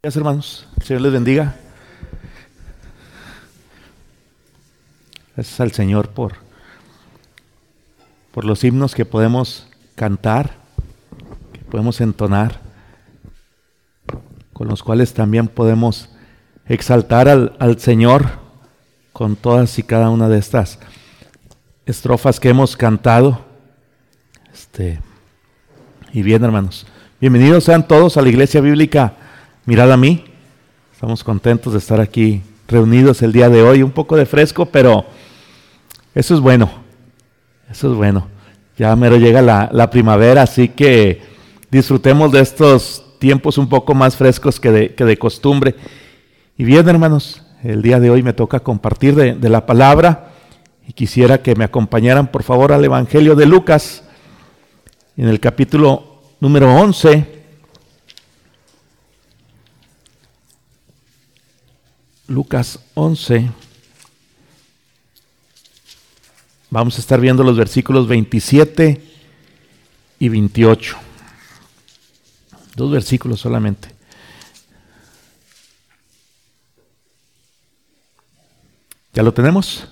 Gracias, hermanos. El Señor les bendiga. Gracias al Señor por, por los himnos que podemos cantar, que podemos entonar, con los cuales también podemos exaltar al, al Señor con todas y cada una de estas estrofas que hemos cantado. Este, y bien, hermanos, bienvenidos sean todos a la Iglesia Bíblica Mirad a mí. Estamos contentos de estar aquí reunidos el día de hoy. Un poco de fresco, pero eso es bueno. Eso es bueno. Ya mero llega la, primavera, así que disfrutemos de estos tiempos un poco más frescos que de, que de costumbre. Y bien, hermanos, el día de hoy me toca compartir de, de la palabra y quisiera que me acompañaran por favor al Evangelio de Lucas en el capítulo número 11 Lucas 11. Vamos a estar viendo los versículos 27 y 28. Dos versículos solamente. ¿Ya lo tenemos?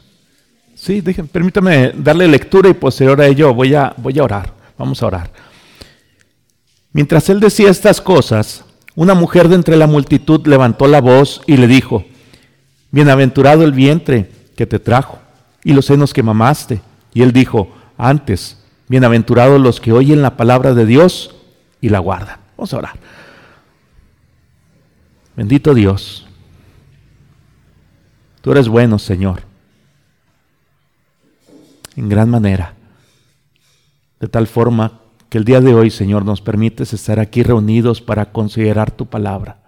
Sí, permítame darle lectura y posterior a ello voy a, voy a orar. Vamos a orar. Mientras él decía estas cosas, una mujer de entre la multitud levantó la voz y le dijo, Bienaventurado el vientre que te trajo y los senos que mamaste. Y él dijo, antes, bienaventurados los que oyen la palabra de Dios y la guardan. Vamos a orar. Bendito Dios. Tú eres bueno, Señor. En gran manera. De tal forma que el día de hoy, Señor, nos permites estar aquí reunidos para considerar tu palabra.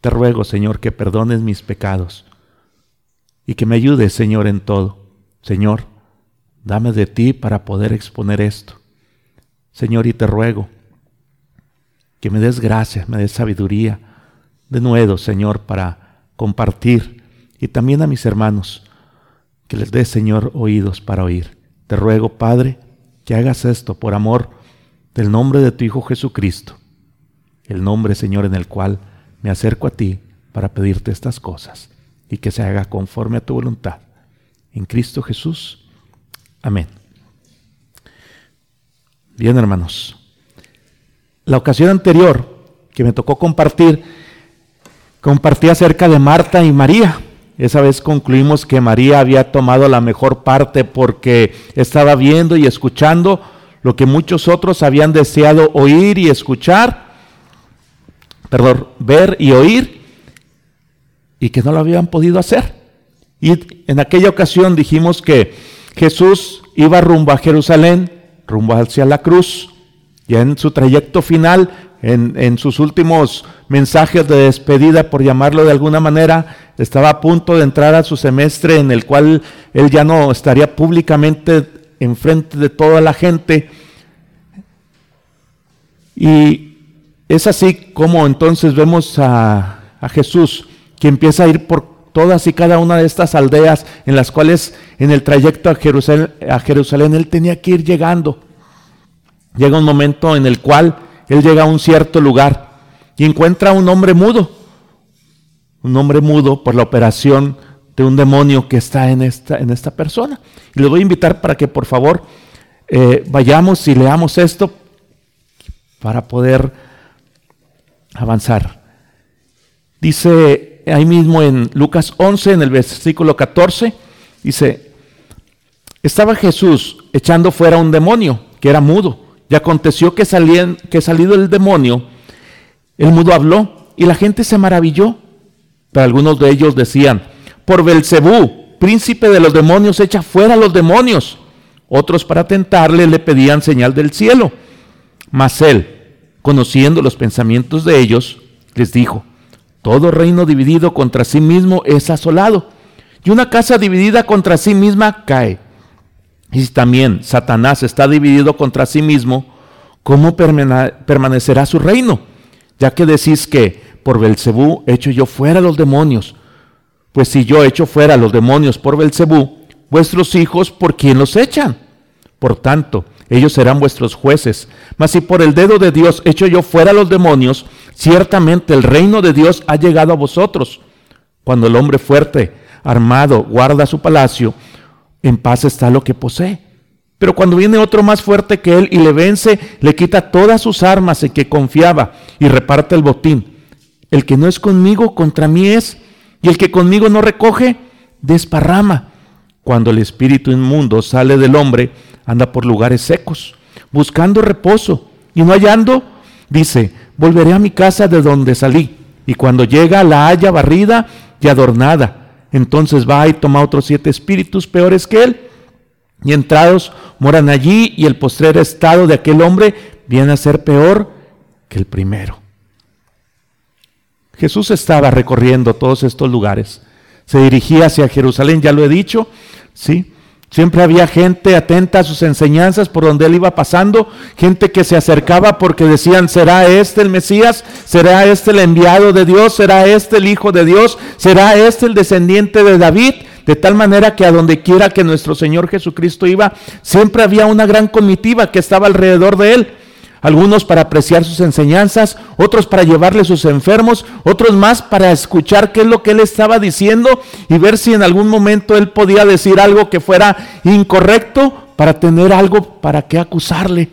Te ruego, Señor, que perdones mis pecados y que me ayudes, Señor, en todo. Señor, dame de ti para poder exponer esto. Señor, y te ruego que me des gracia, me des sabiduría, de nuevo, Señor, para compartir y también a mis hermanos, que les des, Señor, oídos para oír. Te ruego, Padre, que hagas esto por amor del nombre de tu Hijo Jesucristo, el nombre, Señor, en el cual me acerco a ti para pedirte estas cosas y que se haga conforme a tu voluntad. En Cristo Jesús. Amén. Bien, hermanos. La ocasión anterior que me tocó compartir, compartí acerca de Marta y María. Esa vez concluimos que María había tomado la mejor parte porque estaba viendo y escuchando lo que muchos otros habían deseado oír y escuchar perdón, ver y oír, y que no lo habían podido hacer. Y en aquella ocasión dijimos que Jesús iba rumbo a Jerusalén, rumbo hacia la cruz, y en su trayecto final, en, en, sus últimos mensajes de despedida, por llamarlo de alguna manera, estaba a punto de entrar a su semestre en el cual él ya no estaría públicamente enfrente de toda la gente. Y es así como entonces vemos a, Jesús que empieza a ir por todas y cada una de estas aldeas en las cuales en el trayecto a Jerusalén, él tenía que ir llegando. Llega un momento en el cual él llega a un cierto lugar y encuentra a un hombre mudo, un hombre mudo por la operación de un demonio que está en esta, en esta persona. Y les voy a invitar para que por favor eh, vayamos y leamos esto para poder avanzar. Dice ahí mismo en Lucas 11, en el versículo 14, dice, estaba Jesús echando fuera un demonio que era mudo. Y aconteció que, salían, que salido el demonio, el mudo habló y la gente se maravilló. Pero algunos de ellos decían, por Belcebú, príncipe de los demonios, echa fuera a los demonios. Otros para tentarle le pedían señal del cielo. Mas él, conociendo los pensamientos de ellos, les dijo, todo reino dividido contra sí mismo es asolado, y una casa dividida contra sí misma cae. Y si también Satanás está dividido contra sí mismo, ¿cómo permanecerá su reino? Ya que decís que por Belcebú echo yo fuera los demonios. Pues si yo echo fuera los demonios por Belcebú, vuestros hijos, ¿por quién los echan? Por tanto, ellos serán vuestros jueces. Mas si por el dedo de Dios echo yo fuera los demonios, ciertamente el reino de Dios ha llegado a vosotros. Cuando el hombre fuerte, armado, guarda su palacio, en paz está lo que posee. Pero cuando viene otro más fuerte que él y le vence, le quita todas sus armas en que confiaba y reparte el botín. El que no es conmigo, contra mí es, y el que conmigo no recoge, desparrama. Cuando el espíritu inmundo sale del hombre, anda por lugares secos, buscando reposo, y no hallando, dice, volveré a mi casa de donde salí. Y cuando llega la haya barrida y adornada, entonces va y toma otros siete espíritus peores que él, y entrados moran allí, y el postrer estado de aquel hombre viene a ser peor que el primero. Jesús estaba recorriendo todos estos lugares. Se dirigía hacia Jerusalén, ya lo he dicho, ¿sí? Siempre había gente atenta a sus enseñanzas por donde él iba pasando, gente que se acercaba porque decían, ¿será este el Mesías? ¿Será este el enviado de Dios? ¿Será este el Hijo de Dios? ¿Será este el descendiente de David? De tal manera que a donde quiera que nuestro Señor Jesucristo iba, siempre había una gran comitiva que estaba alrededor de él algunos para apreciar sus enseñanzas, otros para llevarle sus enfermos, otros más para escuchar qué es lo que él estaba diciendo y ver si en algún momento él podía decir algo que fuera incorrecto para tener algo para qué acusarle.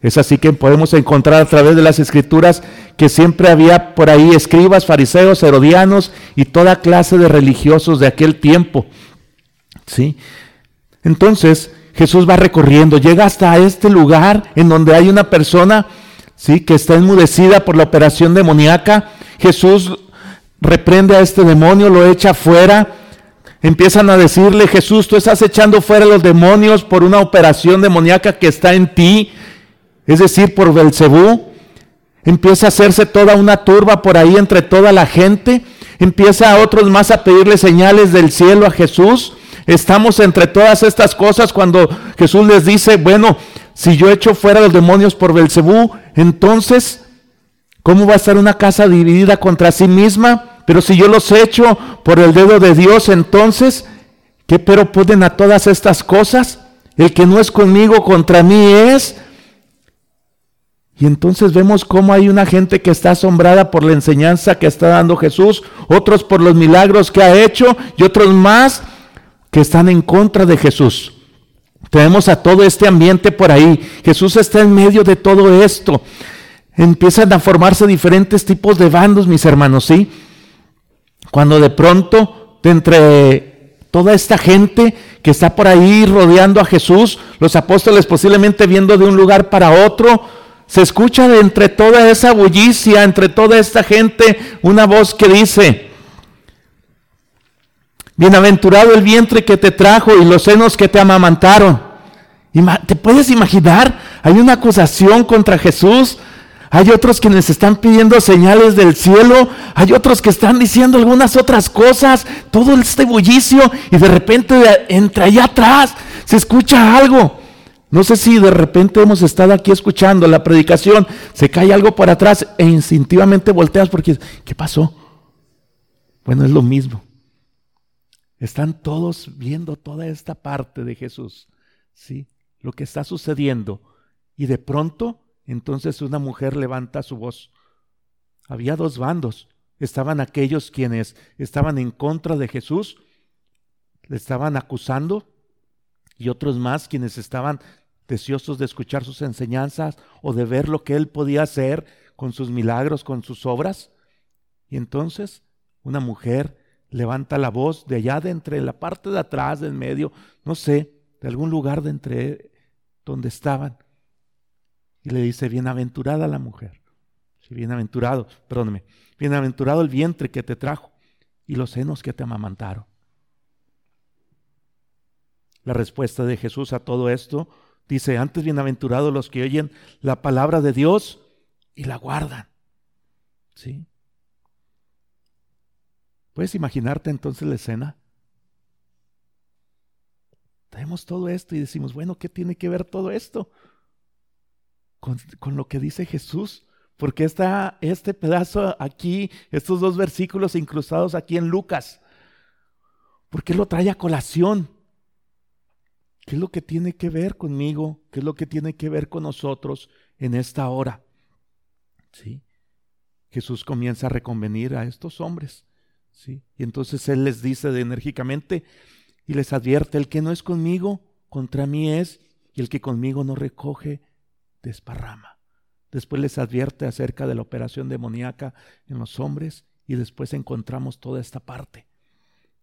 Es así que podemos encontrar a través de las escrituras que siempre había por ahí escribas, fariseos, herodianos y toda clase de religiosos de aquel tiempo. ¿Sí? Entonces, Jesús va recorriendo, llega hasta este lugar en donde hay una persona, sí, que está enmudecida por la operación demoníaca. Jesús reprende a este demonio, lo echa fuera. Empiezan a decirle, Jesús, tú estás echando fuera los demonios por una operación demoníaca que está en ti, es decir, por Belcebú. Empieza a hacerse toda una turba por ahí entre toda la gente. Empieza a otros más a pedirle señales del cielo a Jesús. Estamos entre todas estas cosas cuando Jesús les dice, bueno, si yo echo fuera los demonios por Belcebú, entonces, ¿cómo va a estar una casa dividida contra sí misma? Pero si yo los echo por el dedo de Dios, entonces, ¿qué pero pueden a todas estas cosas? El que no es conmigo contra mí es. Y entonces vemos cómo hay una gente que está asombrada por la enseñanza que está dando Jesús, otros por los milagros que ha hecho y otros más están en contra de Jesús. Tenemos a todo este ambiente por ahí. Jesús está en medio de todo esto. Empiezan a formarse diferentes tipos de bandos, mis hermanos, ¿sí? Cuando de pronto, de entre toda esta gente que está por ahí rodeando a Jesús, los apóstoles posiblemente viendo de un lugar para otro, se escucha de entre toda esa bullicia, entre toda esta gente, una voz que dice, Bienaventurado el vientre que te trajo y los senos que te amamantaron. ¿Te puedes imaginar? Hay una acusación contra Jesús. Hay otros quienes están pidiendo señales del cielo. Hay otros que están diciendo algunas otras cosas. Todo este bullicio y de repente entre allá atrás se escucha algo. No sé si de repente hemos estado aquí escuchando la predicación, se cae algo por atrás e instintivamente volteas porque, ¿qué pasó? Bueno, es lo mismo. Están todos viendo toda esta parte de Jesús, ¿sí? Lo que está sucediendo. Y de pronto, entonces una mujer levanta su voz. Había dos bandos. Estaban aquellos quienes estaban en contra de Jesús, le estaban acusando, y otros más quienes estaban deseosos de escuchar sus enseñanzas o de ver lo que él podía hacer con sus milagros, con sus obras. Y entonces una mujer levanta la voz de allá de entre la parte de atrás, del medio, no sé, de algún lugar de entre donde estaban. Y le dice, bienaventurada la mujer. Sí, bienaventurado, perdóneme, bienaventurado el vientre que te trajo y los senos que te amamantaron. La respuesta de Jesús a todo esto dice, antes bienaventurados los que oyen la palabra de Dios y la guardan. ¿Sí? ¿Puedes imaginarte entonces la escena? Tenemos todo esto y decimos, bueno, ¿qué tiene que ver todo esto con, lo que dice Jesús? Porque está este pedazo aquí, estos dos versículos incrustados aquí en Lucas. ¿Por qué lo trae a colación? ¿Qué es lo que tiene que ver conmigo? ¿Qué es lo que tiene que ver con nosotros en esta hora? ¿Sí? Jesús comienza a reconvenir a estos hombres. Y entonces Él les dice de enérgicamente y les advierte, el que no es conmigo, contra mí es, y el que conmigo no recoge, desparrama. Después les advierte acerca de la operación demoníaca en los hombres y después encontramos toda esta parte.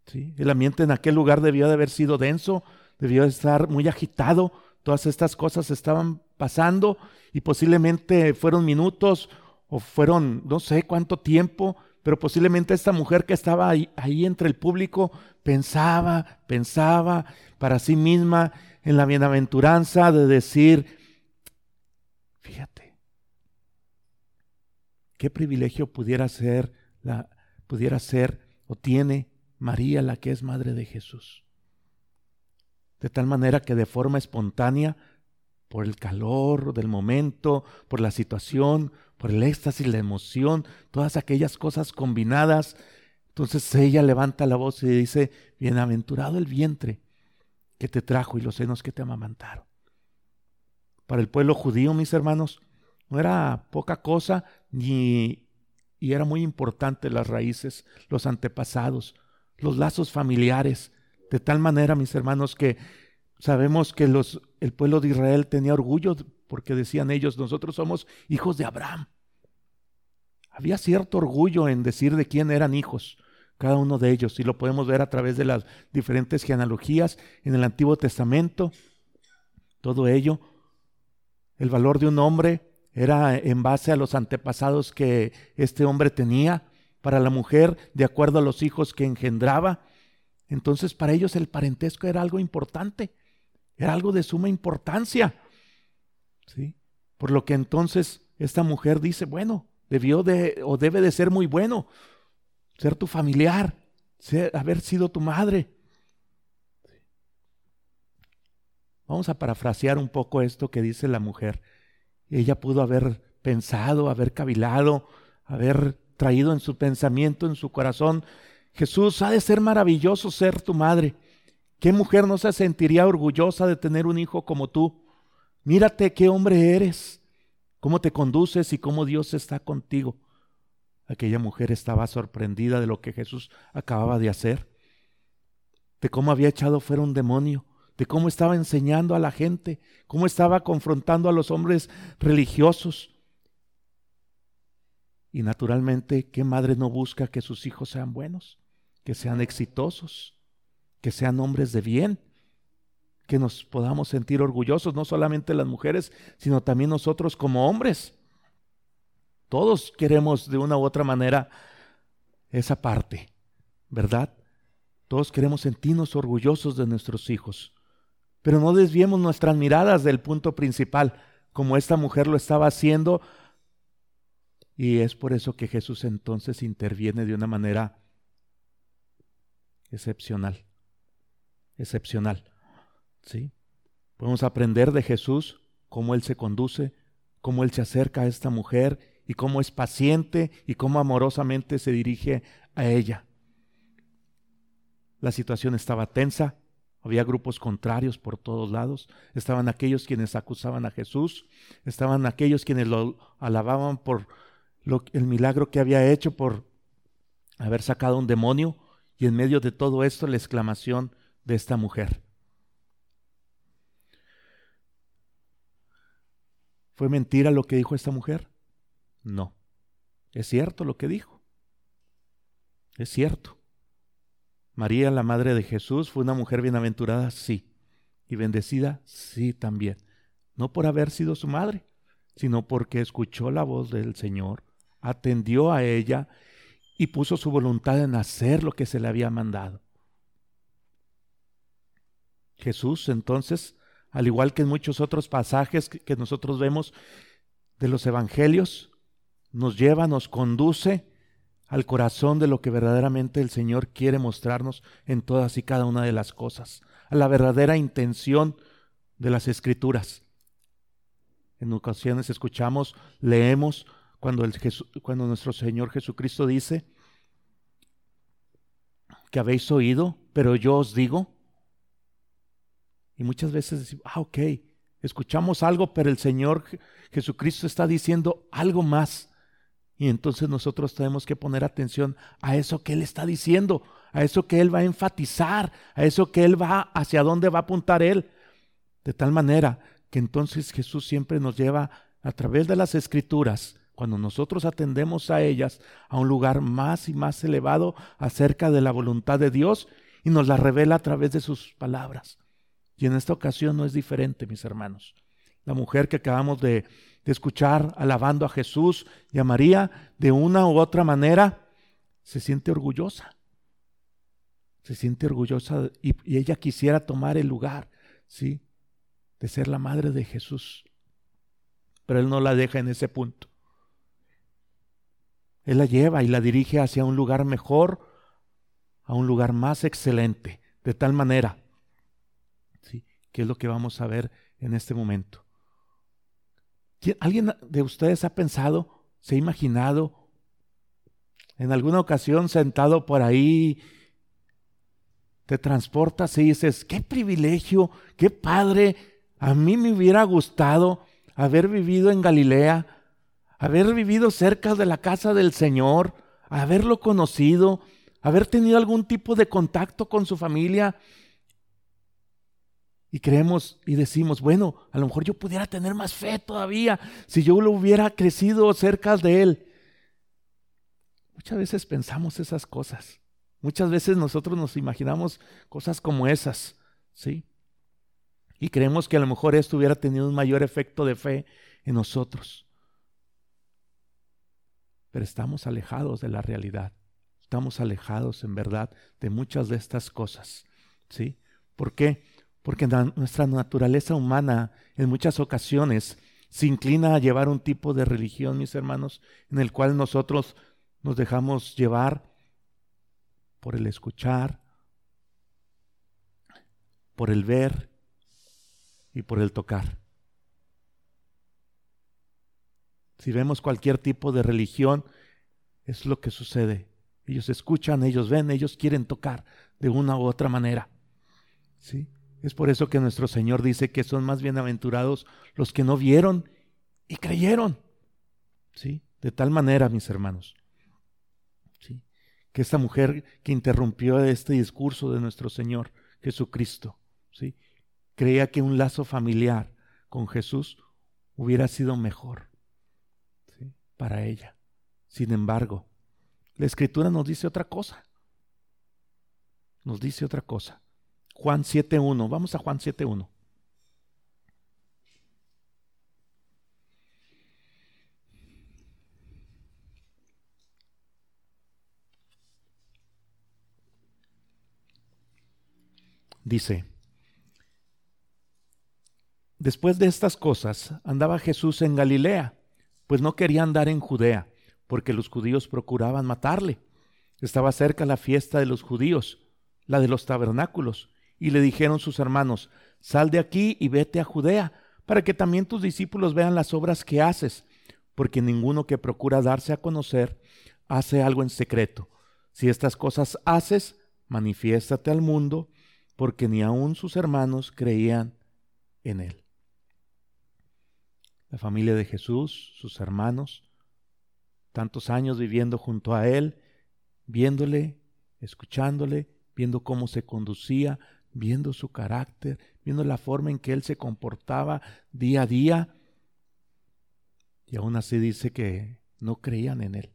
¿sí? El ambiente en aquel lugar debió de haber sido denso, debió de estar muy agitado, todas estas cosas estaban pasando y posiblemente fueron minutos o fueron no sé cuánto tiempo, pero posiblemente esta mujer que estaba ahí, entre el público pensaba, pensaba para sí misma en la bienaventuranza de decir, fíjate, qué privilegio pudiera ser, la, pudiera ser o tiene María la que es madre de Jesús. De tal manera que de forma espontánea por el calor del momento, por la situación, por el éxtasis, la emoción, todas aquellas cosas combinadas. Entonces ella levanta la voz y dice, bienaventurado el vientre que te trajo y los senos que te amamantaron. Para el pueblo judío, mis hermanos, no era poca cosa ni y era muy importante las raíces, los antepasados, los lazos familiares, de tal manera, mis hermanos, que Sabemos que los, el pueblo de Israel tenía orgullo porque decían ellos, nosotros somos hijos de Abraham. Había cierto orgullo en decir de quién eran hijos cada uno de ellos y lo podemos ver a través de las diferentes genealogías en el Antiguo Testamento. Todo ello, el valor de un hombre era en base a los antepasados que este hombre tenía, para la mujer de acuerdo a los hijos que engendraba. Entonces para ellos el parentesco era algo importante. Era algo de suma importancia. ¿Sí? Por lo que entonces esta mujer dice, bueno, debió de o debe de ser muy bueno ser tu familiar, ser, haber sido tu madre. Vamos a parafrasear un poco esto que dice la mujer. Ella pudo haber pensado, haber cavilado, haber traído en su pensamiento, en su corazón, Jesús, ha de ser maravilloso ser tu madre. ¿Qué mujer no se sentiría orgullosa de tener un hijo como tú? Mírate qué hombre eres, cómo te conduces y cómo Dios está contigo. Aquella mujer estaba sorprendida de lo que Jesús acababa de hacer, de cómo había echado fuera un demonio, de cómo estaba enseñando a la gente, cómo estaba confrontando a los hombres religiosos. Y naturalmente, ¿qué madre no busca que sus hijos sean buenos, que sean exitosos? Que sean hombres de bien, que nos podamos sentir orgullosos, no solamente las mujeres, sino también nosotros como hombres. Todos queremos de una u otra manera esa parte, ¿verdad? Todos queremos sentirnos orgullosos de nuestros hijos, pero no desviemos nuestras miradas del punto principal, como esta mujer lo estaba haciendo, y es por eso que Jesús entonces interviene de una manera excepcional excepcional. ¿sí? Podemos aprender de Jesús cómo Él se conduce, cómo Él se acerca a esta mujer y cómo es paciente y cómo amorosamente se dirige a ella. La situación estaba tensa, había grupos contrarios por todos lados, estaban aquellos quienes acusaban a Jesús, estaban aquellos quienes lo alababan por el milagro que había hecho, por haber sacado un demonio, y en medio de todo esto la exclamación de esta mujer. ¿Fue mentira lo que dijo esta mujer? No. Es cierto lo que dijo. Es cierto. María, la madre de Jesús, fue una mujer bienaventurada, sí. Y bendecida, sí también. No por haber sido su madre, sino porque escuchó la voz del Señor, atendió a ella y puso su voluntad en hacer lo que se le había mandado. Jesús entonces, al igual que en muchos otros pasajes que nosotros vemos de los evangelios, nos lleva, nos conduce al corazón de lo que verdaderamente el Señor quiere mostrarnos en todas y cada una de las cosas, a la verdadera intención de las escrituras. En ocasiones escuchamos, leemos cuando, el cuando nuestro Señor Jesucristo dice que habéis oído, pero yo os digo, Y muchas veces decimos, ah, ok, escuchamos algo, pero el Señor Jesucristo está diciendo algo más. Y entonces nosotros tenemos que poner atención a eso que Él está diciendo, a eso que Él va a enfatizar, a eso que Él va, hacia dónde va a apuntar Él. De tal manera que entonces Jesús siempre nos lleva a través de las escrituras, cuando nosotros atendemos a ellas, a un lugar más y más elevado acerca de la voluntad de Dios y nos la revela a través de sus palabras. Y en esta ocasión no es diferente, mis hermanos. La mujer que acabamos de, escuchar alabando a Jesús y a María, de una u otra manera, se siente orgullosa. Se siente orgullosa y, y ella quisiera tomar el lugar, ¿sí? De ser la madre de Jesús. Pero él no la deja en ese punto. Él la lleva y la dirige hacia un lugar mejor, a un lugar más excelente, de tal manera. Que es lo que vamos a ver en este momento. ¿Alguien de ustedes ha pensado, se ha imaginado en alguna ocasión sentado por ahí, te transportas y dices, qué privilegio, qué padre, a mí me hubiera gustado haber vivido en Galilea, haber vivido cerca de la casa del Señor, haberlo conocido, haber tenido algún tipo de contacto con su familia, y creemos y decimos, bueno, a lo mejor yo pudiera tener más fe todavía si yo lo hubiera crecido cerca de Él. Muchas veces pensamos esas cosas. Muchas veces nosotros nos imaginamos cosas como esas, ¿sí? Y creemos que a lo mejor esto hubiera tenido un mayor efecto de fe en nosotros. Pero estamos alejados de la realidad. Estamos alejados en verdad de muchas de estas cosas, ¿sí? ¿Por qué? Porque nuestra naturaleza humana en muchas ocasiones se inclina a llevar un tipo de religión, mis hermanos, en el cual nosotros nos dejamos llevar por el escuchar, por el ver y por el tocar. Si vemos cualquier tipo de religión, es lo que sucede. Ellos escuchan, ellos ven, ellos quieren tocar de una u otra manera. ¿Sí? Es por eso que nuestro Señor dice que son más bienaventurados los que no vieron y creyeron. ¿Sí? De tal manera, mis hermanos, ¿sí? que esta mujer que interrumpió este discurso de nuestro Señor Jesucristo, ¿sí? creía que un lazo familiar con Jesús hubiera sido mejor ¿sí? para ella. Sin embargo, la Escritura nos dice otra cosa. Nos dice otra cosa. Juan 7.1. Vamos a Juan 7.1. Dice, después de estas cosas andaba Jesús en Galilea, pues no quería andar en Judea, porque los judíos procuraban matarle. Estaba cerca la fiesta de los judíos, la de los tabernáculos, y le dijeron sus hermanos, sal de aquí y vete a Judea, para que también tus discípulos vean las obras que haces, porque ninguno que procura darse a conocer hace algo en secreto. Si estas cosas haces, manifiéstate al mundo, porque ni aun sus hermanos creían en él. La familia de Jesús, sus hermanos, tantos años viviendo junto a él, viéndole, escuchándole, viendo cómo se conducía, viendo su carácter, viendo la forma en que él se comportaba día a día. Y aún así dice que no creían en él.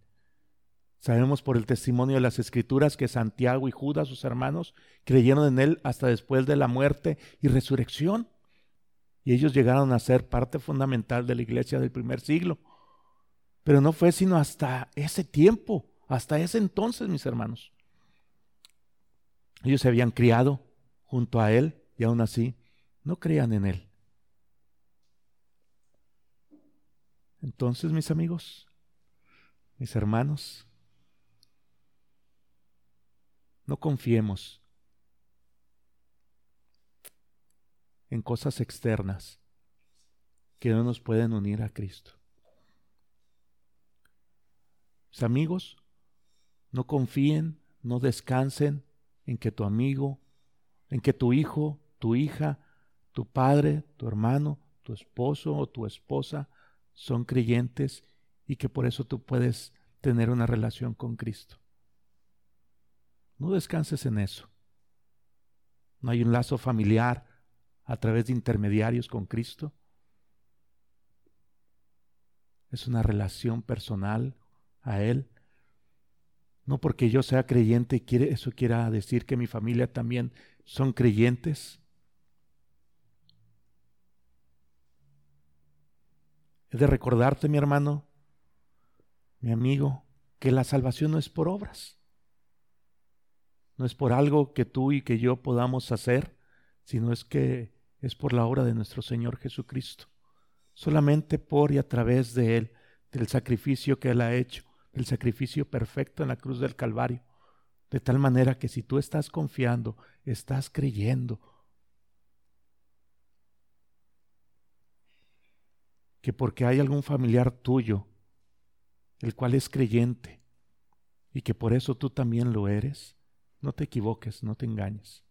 Sabemos por el testimonio de las escrituras que Santiago y Judas, sus hermanos, creyeron en él hasta después de la muerte y resurrección. Y ellos llegaron a ser parte fundamental de la iglesia del primer siglo. Pero no fue sino hasta ese tiempo, hasta ese entonces, mis hermanos. Ellos se habían criado junto a Él y aún así no creían en Él. Entonces, mis amigos, mis hermanos, no confiemos en cosas externas que no nos pueden unir a Cristo. Mis amigos, no confíen, no descansen en que tu amigo en que tu hijo, tu hija, tu padre, tu hermano, tu esposo o tu esposa son creyentes y que por eso tú puedes tener una relación con Cristo. No descanses en eso. No hay un lazo familiar a través de intermediarios con Cristo. Es una relación personal a Él. No porque yo sea creyente, quiere, eso quiera decir que mi familia también son creyentes. He de recordarte, mi hermano, mi amigo, que la salvación no es por obras. No es por algo que tú y que yo podamos hacer, sino es que es por la obra de nuestro Señor Jesucristo. Solamente por y a través de Él, del sacrificio que Él ha hecho, del sacrificio perfecto en la cruz del Calvario. De tal manera que si tú estás confiando, estás creyendo, que porque hay algún familiar tuyo, el cual es creyente, y que por eso tú también lo eres, no te equivoques, no te engañes.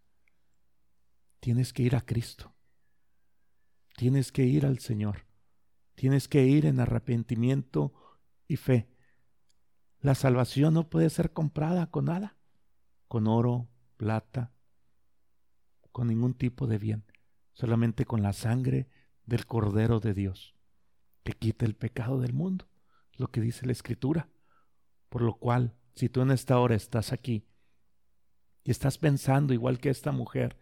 Tienes que ir a Cristo. Tienes que ir al Señor. Tienes que ir en arrepentimiento y fe. La salvación no puede ser comprada con nada, con oro, plata, con ningún tipo de bien, solamente con la sangre del Cordero de Dios que quita el pecado del mundo, lo que dice la Escritura. Por lo cual, si tú en esta hora estás aquí y estás pensando igual que esta mujer,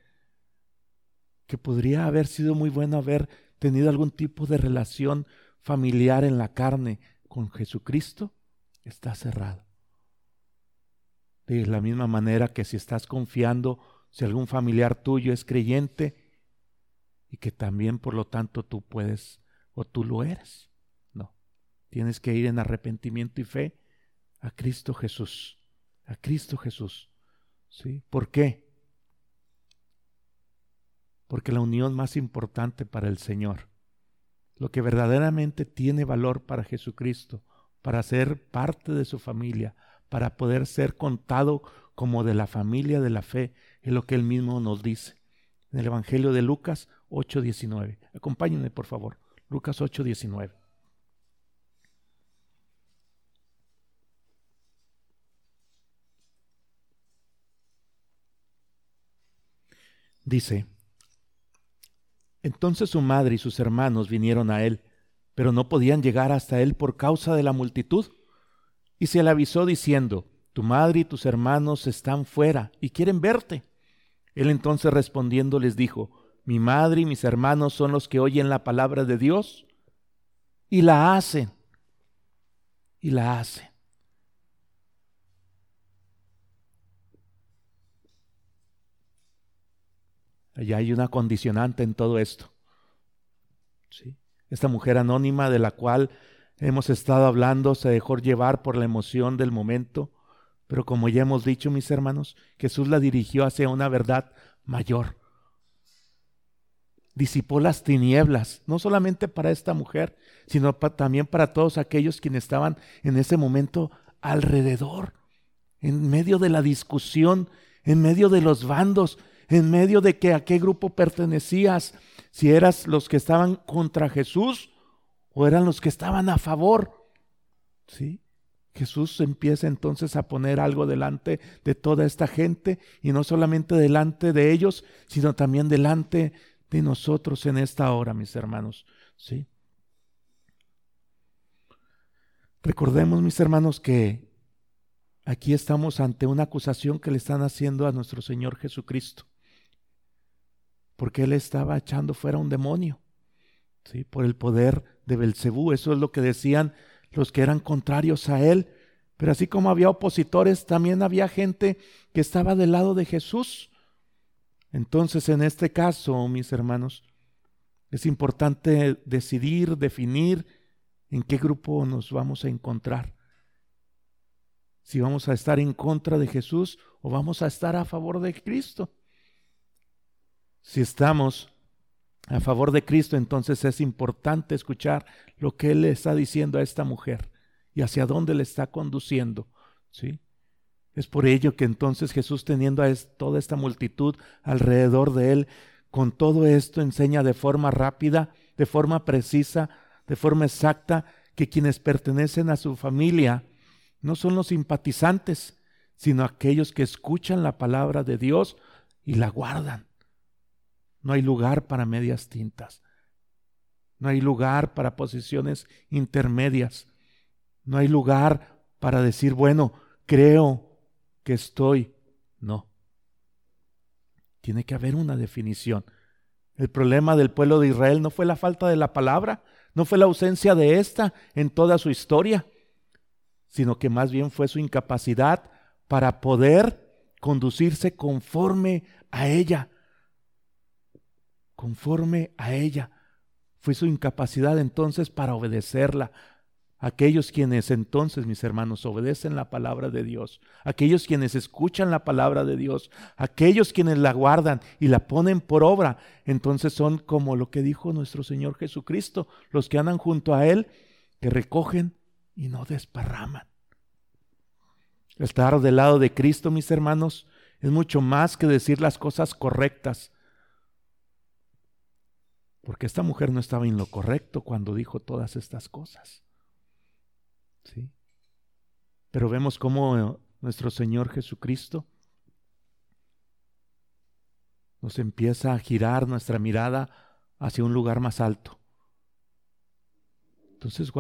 que podría haber sido muy bueno haber tenido algún tipo de relación familiar en la carne con Jesucristo, está cerrado. De la misma manera que si estás confiando, si algún familiar tuyo es creyente, y que también por lo tanto tú puedes o tú lo eres. No, tienes que ir en arrepentimiento y fe a Cristo Jesús, a Cristo Jesús. ¿Sí? ¿Por qué? Porque la unión más importante para el Señor, lo que verdaderamente tiene valor para Jesucristo, para ser parte de su familia, para poder ser contado como de la familia de la fe, es lo que él mismo nos dice. En el Evangelio de Lucas 8:19. Acompáñenme, por favor. Lucas 8:19. Dice, entonces su madre y sus hermanos vinieron a él, pero no podían llegar hasta él por causa de la multitud. Y se le avisó diciendo, tu madre y tus hermanos están fuera y quieren verte. Él entonces respondiendo les dijo, mi madre y mis hermanos son los que oyen la palabra de Dios y la hacen. Y la hacen. Allá hay una condicionante en todo esto. ¿Sí? Esta mujer anónima de la cual hemos estado hablando se dejó llevar por la emoción del momento, pero como ya hemos dicho, mis hermanos, Jesús la dirigió hacia una verdad mayor, disipó las tinieblas, no solamente para esta mujer, sino también para todos aquellos quienes estaban en ese momento alrededor, en medio de la discusión, en medio de los bandos, en medio de que a qué grupo pertenecías, si eras los que estaban contra Jesús o eran los que estaban a favor. ¿Sí? Jesús empieza entonces a poner algo delante de toda esta gente y no solamente delante de ellos, sino también delante de nosotros en esta hora, mis hermanos. ¿sí? Recordemos, mis hermanos, que aquí estamos ante una acusación que le están haciendo a nuestro Señor Jesucristo, porque Él estaba echando fuera un demonio, ¿sí? por el poder de Belcebú. Eso es lo que decían los que eran contrarios a Él. Pero así como había opositores, también había gente que estaba del lado de Jesús. Entonces, en este caso, mis hermanos, es importante decidir, definir en qué grupo nos vamos a encontrar. Si vamos a estar en contra de Jesús o vamos a estar a favor de Cristo. Si estamos a favor de Cristo, entonces es importante escuchar lo que Él le está diciendo a esta mujer y hacia dónde le está conduciendo. ¿sí? Es por ello que entonces Jesús, teniendo a toda esta multitud alrededor de él, con todo esto enseña de forma rápida, de forma precisa, de forma exacta, que quienes pertenecen a su familia no son los simpatizantes, sino aquellos que escuchan la palabra de Dios y la guardan. No hay lugar para medias tintas. No hay lugar para posiciones intermedias. No hay lugar para decir, bueno, creo que estoy. No. Tiene que haber una definición. El problema del pueblo de Israel no fue la falta de la palabra, no fue la ausencia de esta en toda su historia, sino que más bien fue su incapacidad para poder conducirse conforme a ella, conforme a ella. Fue su incapacidad entonces para obedecerla. Aquellos quienes entonces, mis hermanos, obedecen la palabra de Dios, aquellos quienes escuchan la palabra de Dios, aquellos quienes la guardan y la ponen por obra, entonces son como lo que dijo nuestro Señor Jesucristo, los que andan junto a Él, que recogen y no desparraman. Estar del lado de Cristo, mis hermanos, es mucho más que decir las cosas correctas, porque esta mujer no estaba en lo correcto cuando dijo todas estas cosas. ¿Sí? Pero vemos cómo nuestro Señor Jesucristo nos empieza a girar nuestra mirada hacia un lugar más alto. Entonces,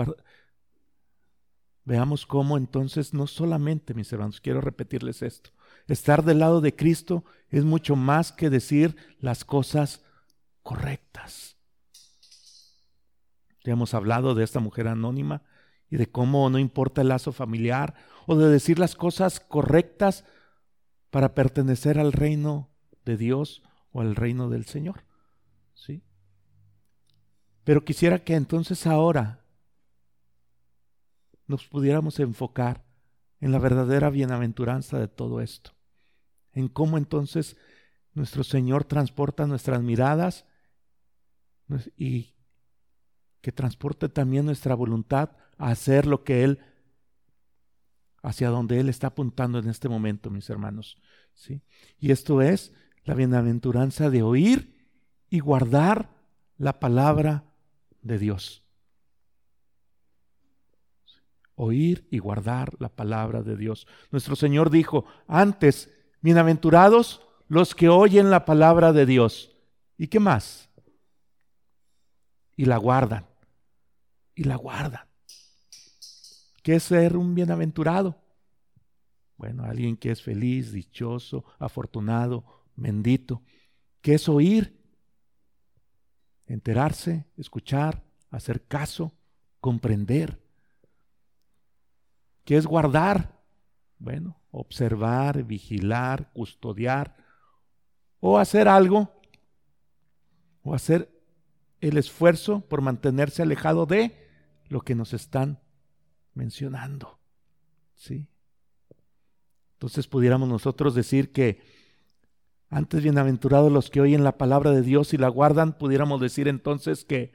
veamos cómo entonces no solamente, mis hermanos, quiero repetirles esto, estar del lado de Cristo es mucho más que decir las cosas correctas. Ya hemos hablado de esta mujer anónima y de cómo no importa el lazo familiar o de decir las cosas correctas para pertenecer al reino de Dios o al reino del Señor. ¿Sí? Pero quisiera que entonces ahora nos pudiéramos enfocar en la verdadera bienaventuranza de todo esto, en cómo entonces nuestro Señor transporta nuestras miradas y que transporte también nuestra voluntad a hacer lo que Él, hacia donde Él está apuntando en este momento, mis hermanos. ¿sí? Y esto es la bienaventuranza de oír y guardar la palabra de Dios. Oír y guardar la palabra de Dios. Nuestro Señor dijo, antes, bienaventurados los que oyen la palabra de Dios. ¿Y qué más? y la guardan. Y la guardan. ¿Qué es ser un bienaventurado? Bueno, alguien que es feliz, dichoso, afortunado, bendito. ¿Qué es oír? Enterarse, escuchar, hacer caso, comprender. ¿Qué es guardar? Bueno, observar, vigilar, custodiar o hacer algo o hacer el esfuerzo por mantenerse alejado de lo que nos están mencionando. ¿Sí? Entonces pudiéramos nosotros decir que antes bienaventurados los que oyen la palabra de Dios y la guardan, pudiéramos decir entonces que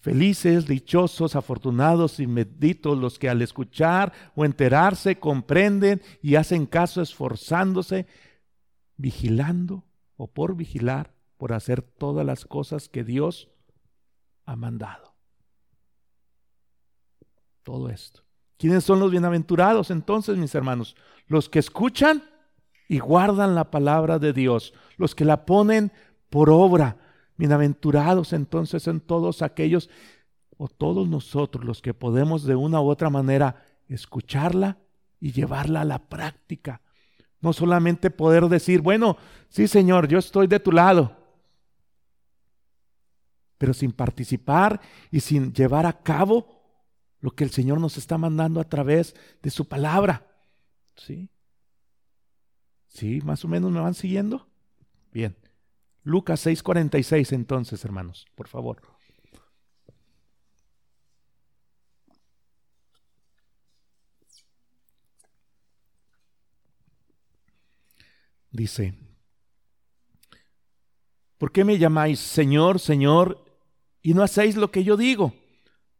felices, dichosos, afortunados y benditos los que al escuchar o enterarse comprenden y hacen caso esforzándose, vigilando o por vigilar por hacer todas las cosas que Dios ha mandado. Todo esto. ¿Quiénes son los bienaventurados entonces, mis hermanos? Los que escuchan y guardan la palabra de Dios, los que la ponen por obra. Bienaventurados entonces son todos aquellos o todos nosotros los que podemos de una u otra manera escucharla y llevarla a la práctica. No solamente poder decir, bueno, sí Señor, yo estoy de tu lado, pero sin participar y sin llevar a cabo lo que el Señor nos está mandando a través de su palabra. ¿Sí? ¿Sí? ¿Más o menos me van siguiendo? Bien. Lucas 6:46 entonces, hermanos, por favor. Dice, ¿por qué me llamáis Señor, Señor, y no hacéis lo que yo digo.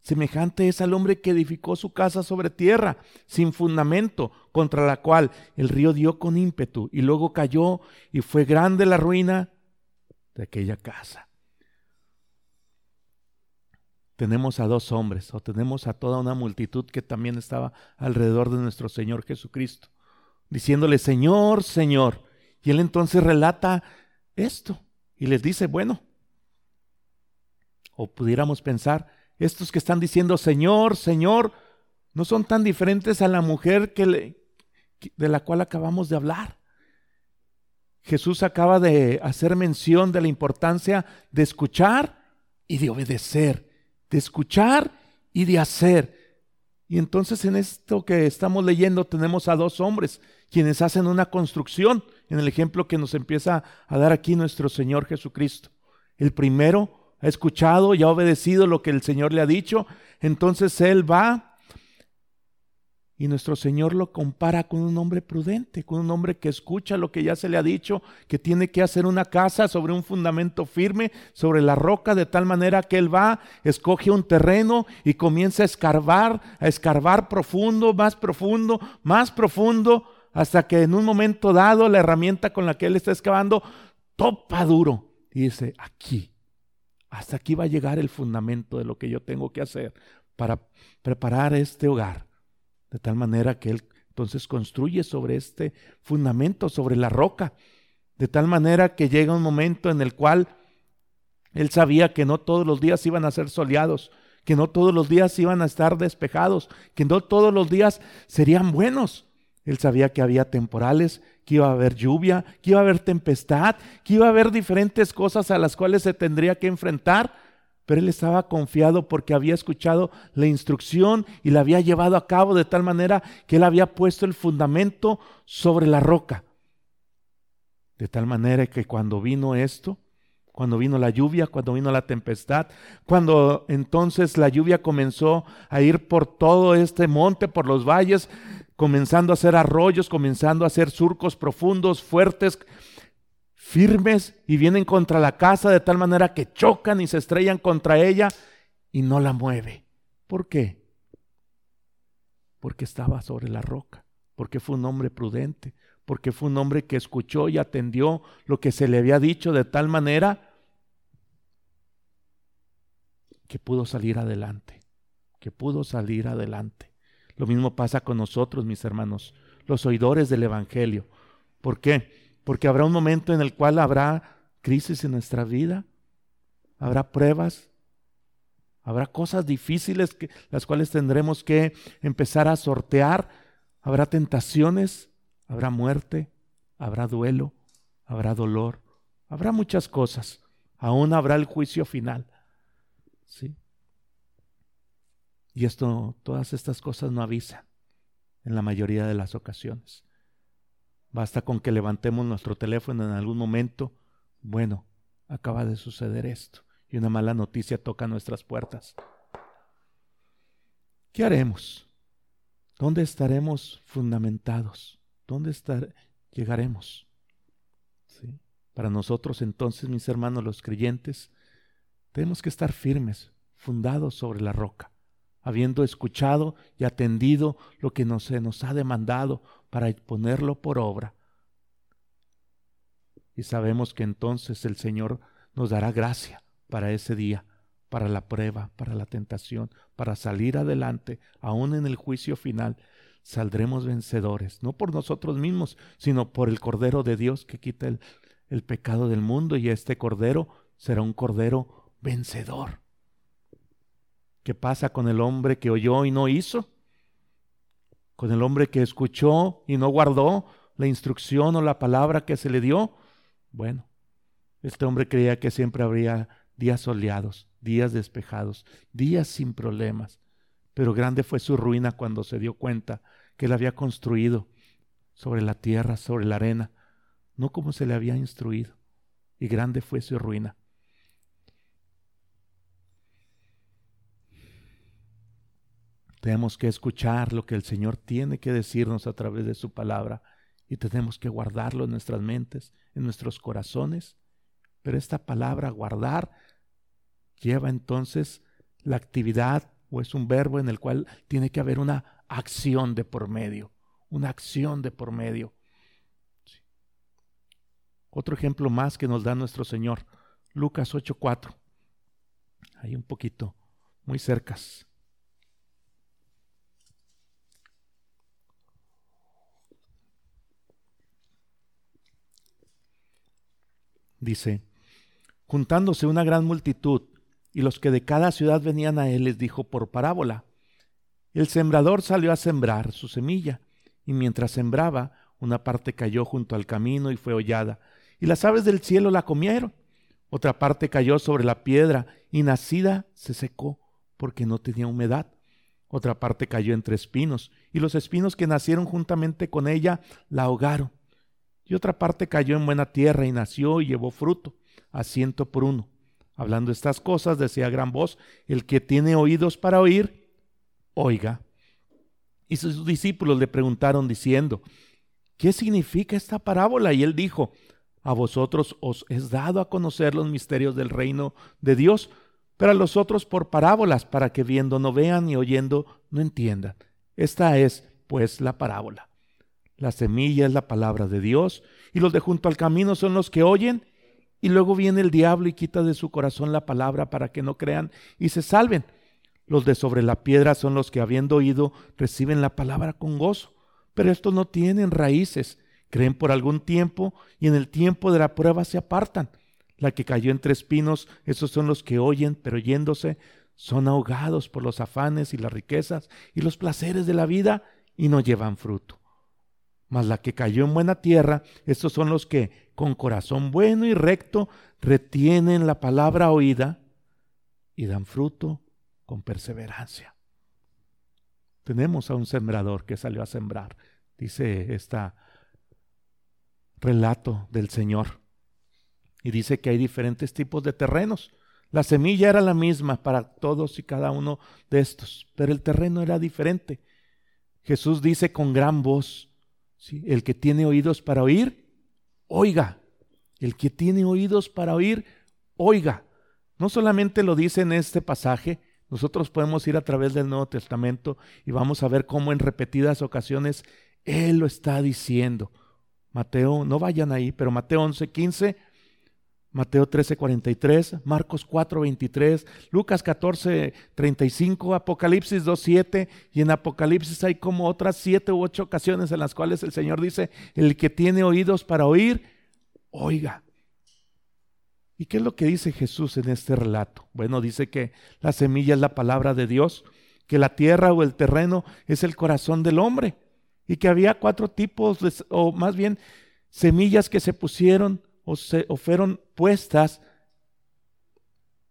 Semejante es al hombre que edificó su casa sobre tierra, sin fundamento, contra la cual el río dio con ímpetu, y luego cayó, y fue grande la ruina de aquella casa tenemos a dos hombres o tenemos a toda una multitud que también estaba alrededor de nuestro Señor Jesucristo, diciéndole, Señor, Señor. Y él entonces relata esto y les dice, bueno, o pudiéramos pensar, estos que están diciendo, Señor, Señor, no son tan diferentes a la mujer que de la cual acabamos de hablar. Jesús acaba de hacer mención de la importancia de escuchar y de obedecer de escuchar y de hacer. Y entonces en esto que estamos leyendo tenemos a dos hombres quienes hacen una construcción en el ejemplo que nos empieza a dar aquí nuestro Señor Jesucristo. El primero ha escuchado y ha obedecido lo que el Señor le ha dicho, entonces él va y nuestro Señor lo compara con un hombre prudente, con un hombre que escucha lo que ya se le ha dicho, que tiene que hacer una casa sobre un fundamento firme, sobre la roca, de tal manera que él va, escoge un terreno y comienza a escarbar, a escarbar profundo, más profundo, más profundo, hasta que en un momento dado la herramienta con la que él está excavando topa duro y dice, aquí, hasta aquí va a llegar el fundamento de lo que yo tengo que hacer para preparar este hogar de tal manera que él entonces construye sobre este fundamento, sobre la roca. De tal manera que llega un momento en el cual él sabía que no todos los días iban a ser soleados, que no todos los días iban a estar despejados, que no todos los días serían buenos. Él sabía que había temporales, que iba a haber lluvia, que iba a haber tempestad, que iba a haber diferentes cosas a las cuales se tendría que enfrentar pero él estaba confiado porque había escuchado la instrucción y la había llevado a cabo de tal manera que él había puesto el fundamento sobre la roca. De tal manera que cuando vino esto, cuando vino la lluvia, cuando vino la tempestad, cuando entonces la lluvia comenzó a ir por todo este monte, por los valles, comenzando a hacer arroyos, comenzando a hacer surcos profundos, fuertes, firmes y vienen contra la casa de tal manera que chocan y se estrellan contra ella y no la mueve. ¿Por qué? Porque estaba sobre la roca, porque fue un hombre prudente, porque fue un hombre que escuchó y atendió lo que se le había dicho de tal manera que pudo salir adelante, que pudo salir adelante. Lo mismo pasa con nosotros, mis hermanos, los oidores del Evangelio. ¿Por qué? porque habrá un momento en el cual habrá crisis en nuestra vida, habrá pruebas, habrá cosas difíciles las cuales tendremos que empezar a sortear, habrá tentaciones, habrá muerte, habrá duelo, habrá dolor, habrá muchas cosas, aún habrá el juicio final. ¿Sí? Y esto, todas estas cosas no avisan en la mayoría de las ocasiones. Basta con que levantemos nuestro teléfono en algún momento. Bueno, acaba de suceder esto y una mala noticia toca nuestras puertas. ¿Qué haremos? ¿Dónde estaremos fundamentados? ¿Dónde estar, llegaremos? Para nosotros entonces, mis hermanos los creyentes, tenemos que estar firmes, fundados sobre la roca, habiendo escuchado y atendido lo que nos, se nos ha demandado para ponerlo por obra. Y sabemos que entonces el Señor nos dará gracia para ese día, para la prueba, para la tentación, para salir adelante, aún en el juicio final. Saldremos vencedores, no por nosotros mismos, sino por el Cordero de Dios que quita el, el pecado del mundo y este Cordero será un Cordero vencedor. ¿Qué pasa con el hombre que oyó y no hizo? con el hombre que escuchó y no guardó la instrucción o la palabra que se le dio? Bueno, este hombre creía que siempre habría días soleados, días despejados, días sin problemas. Pero grande fue su ruina cuando se dio cuenta que él había construido sobre la tierra, sobre la arena, no como se le había instruido. Y grande fue su ruina. Tenemos que escuchar lo que el Señor tiene que decirnos a través de su palabra y tenemos que guardarlo en nuestras mentes, en nuestros corazones. Pero esta palabra guardar lleva entonces la actividad o es un verbo en el cual tiene que haber una acción de por medio, una acción de por medio. Otro ejemplo más que nos da nuestro Señor, Lucas 8:4. Ahí un poquito, muy cercas. Dice, juntándose una gran multitud, y los que de cada ciudad venían a él les dijo por parábola, el sembrador salió a sembrar su semilla, y mientras sembraba, una parte cayó junto al camino y fue hollada, y las aves del cielo la comieron. Otra parte cayó sobre la piedra, y nacida se secó, porque no tenía humedad. Otra parte cayó entre espinos, y los espinos que nacieron juntamente con ella la ahogaron y otra parte cayó en buena tierra y nació y llevó fruto, a ciento por uno. Hablando estas cosas, decía gran voz, el que tiene oídos para oír, oiga. Y sus discípulos le preguntaron diciendo, ¿qué significa esta parábola? Y él dijo, a vosotros os es dado a conocer los misterios del reino de Dios, pero a los otros por parábolas, para que viendo no vean y oyendo no entiendan. Esta es, pues, la parábola. La semilla es la palabra de Dios y los de junto al camino son los que oyen y luego viene el diablo y quita de su corazón la palabra para que no crean y se salven. Los de sobre la piedra son los que habiendo oído reciben la palabra con gozo, pero estos no tienen raíces, creen por algún tiempo y en el tiempo de la prueba se apartan. La que cayó entre espinos, esos son los que oyen, pero yéndose son ahogados por los afanes y las riquezas y los placeres de la vida y no llevan fruto. Mas la que cayó en buena tierra, estos son los que con corazón bueno y recto retienen la palabra oída y dan fruto con perseverancia. Tenemos a un sembrador que salió a sembrar, dice este relato del Señor. Y dice que hay diferentes tipos de terrenos. La semilla era la misma para todos y cada uno de estos, pero el terreno era diferente. Jesús dice con gran voz, el que tiene oídos para oír, oiga. El que tiene oídos para oír, oiga. No solamente lo dice en este pasaje, nosotros podemos ir a través del Nuevo Testamento y vamos a ver cómo en repetidas ocasiones Él lo está diciendo. Mateo, no vayan ahí, pero Mateo 11, 15 Mateo 13, 43, Marcos 4, 23, Lucas 14, 35, Apocalipsis 2, 7 y en Apocalipsis hay como otras siete u ocho ocasiones en las cuales el Señor dice, el que tiene oídos para oír, oiga. ¿Y qué es lo que dice Jesús en este relato? Bueno, dice que la semilla es la palabra de Dios, que la tierra o el terreno es el corazón del hombre y que había cuatro tipos, o más bien semillas que se pusieron o, se, fueron puestas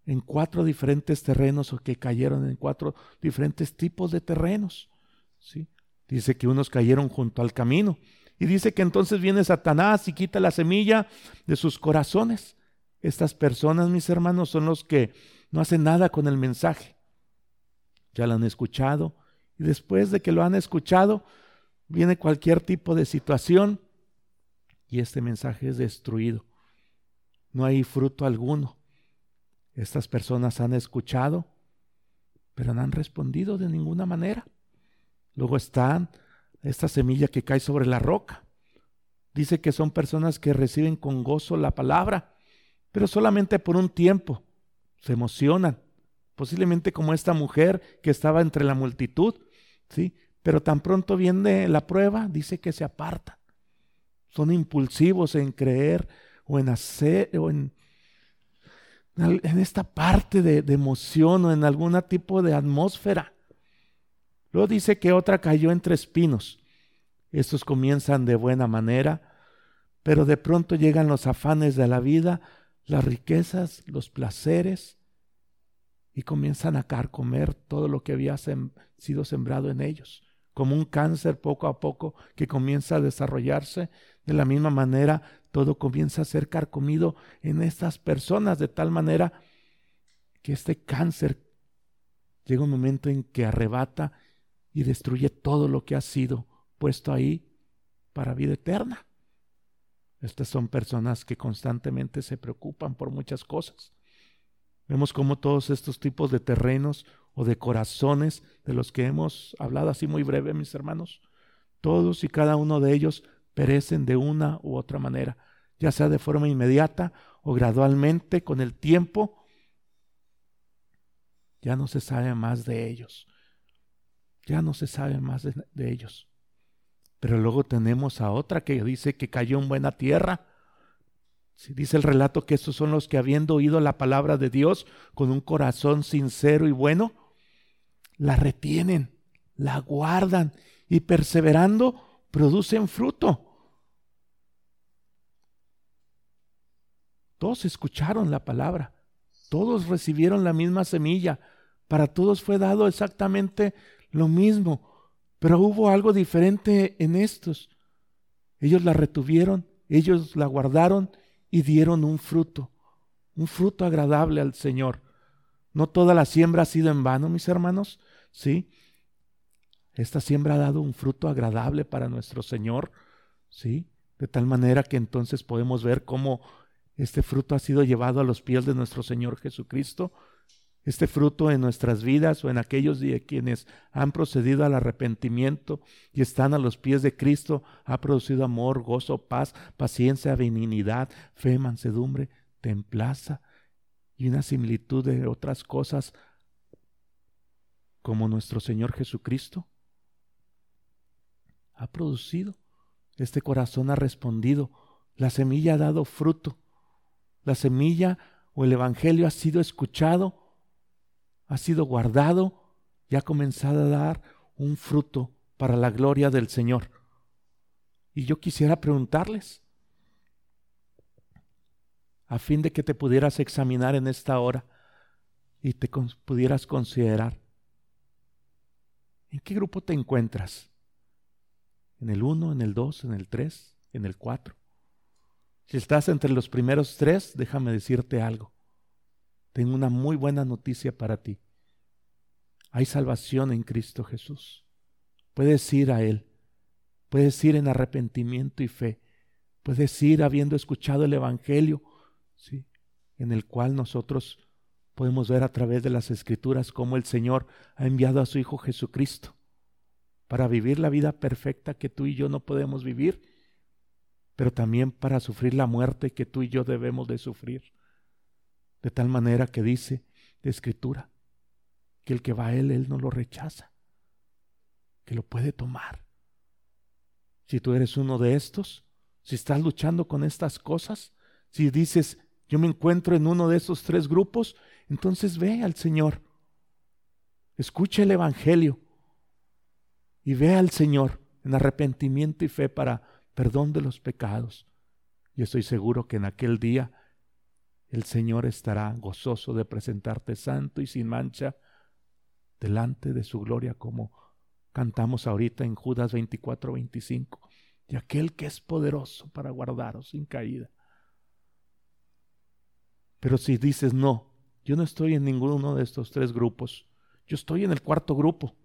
en cuatro diferentes terrenos o que cayeron en cuatro diferentes tipos de terrenos. ¿sí? Dice que unos cayeron junto al camino. Y dice que entonces viene Satanás y quita la semilla de sus corazones. Estas personas, mis hermanos, son los que no hacen nada con el mensaje. Ya lo han escuchado y después de que lo han escuchado, viene cualquier tipo de situación y este mensaje es destruido. No hay fruto alguno. Estas personas han escuchado, pero no han respondido de ninguna manera. Luego están esta semilla que cae sobre la roca. Dice que son personas que reciben con gozo la palabra, pero solamente por un tiempo. Se emocionan, posiblemente como esta mujer que estaba entre la multitud, ¿sí? Pero tan pronto viene la prueba, dice que se aparta son impulsivos en creer o en hacer o en, en esta parte de, de emoción o en algún tipo de atmósfera. Luego dice que otra cayó entre espinos. Estos comienzan de buena manera, pero de pronto llegan los afanes de la vida, las riquezas, los placeres, y comienzan a carcomer todo lo que había sido sembrado en ellos como un cáncer poco a poco que comienza a desarrollarse. De la misma manera, todo comienza a ser carcomido en estas personas de tal manera que este cáncer llega un momento en que arrebata y destruye todo lo que ha sido puesto ahí para vida eterna. Estas son personas que constantemente se preocupan por muchas cosas. Vemos cómo todos estos tipos de terrenos o de corazones de los que hemos hablado así muy breve, mis hermanos, todos y cada uno de ellos perecen de una u otra manera, ya sea de forma inmediata o gradualmente con el tiempo. Ya no se sabe más de ellos. Ya no se sabe más de, ellos. Pero luego tenemos a otra que dice que cayó en buena tierra. Si dice el relato que estos son los que habiendo oído la palabra de Dios con un corazón sincero y bueno, la retienen, la guardan y perseverando producen fruto. Todos escucharon la palabra, todos recibieron la misma semilla, para todos fue dado exactamente lo mismo. Pero hubo algo diferente en estos. Ellos la retuvieron, ellos la guardaron y dieron un fruto, un fruto agradable al Señor. No toda la siembra ha sido en vano, mis hermanos, ¿sí? Esta siembra ha dado un fruto agradable para nuestro Señor, ¿sí? De tal manera que entonces podemos ver cómo este fruto ha sido llevado a los pies de nuestro Señor Jesucristo este fruto en nuestras vidas o en aquellos de quienes han procedido al arrepentimiento y están a los pies de Cristo ha producido amor, gozo, paz, paciencia, benignidad, fe, mansedumbre, templaza y una similitud de otras cosas como nuestro Señor Jesucristo ha producido. Este corazón ha respondido. La semilla ha dado fruto. La semilla o el Evangelio ha sido escuchado ha sido guardado y ha comenzado a dar un fruto para la gloria del Señor. Y yo quisiera preguntarles, a fin de que te pudieras examinar en esta hora y te pudieras considerar, ¿en qué grupo te encuentras? ¿En el 1, en el 2, en el 3, en el 4? Si estás entre los primeros tres, déjame decirte algo. Tengo una muy buena noticia para ti. Hay salvación en Cristo Jesús. Puedes ir a Él. Puedes ir en arrepentimiento y fe. Puedes ir habiendo escuchado el Evangelio, ¿sí? en el cual nosotros podemos ver a través de las Escrituras cómo el Señor ha enviado a su Hijo Jesucristo para vivir la vida perfecta que tú y yo no podemos vivir, pero también para sufrir la muerte que tú y yo debemos de sufrir. De tal manera que dice de escritura que el que va a él, él no lo rechaza, que lo puede tomar. Si tú eres uno de estos, si estás luchando con estas cosas, si dices, yo me encuentro en uno de esos tres grupos, entonces ve al Señor, escucha el Evangelio y ve al Señor en arrepentimiento y fe para perdón de los pecados. Y estoy seguro que en aquel día el Señor estará gozoso de presentarte santo y sin mancha delante de su gloria como cantamos ahorita en Judas 24, 25, y aquel que es poderoso para guardaros sin caída. Pero si dices, no, yo no estoy en ninguno de estos tres grupos, yo estoy en el cuarto grupo,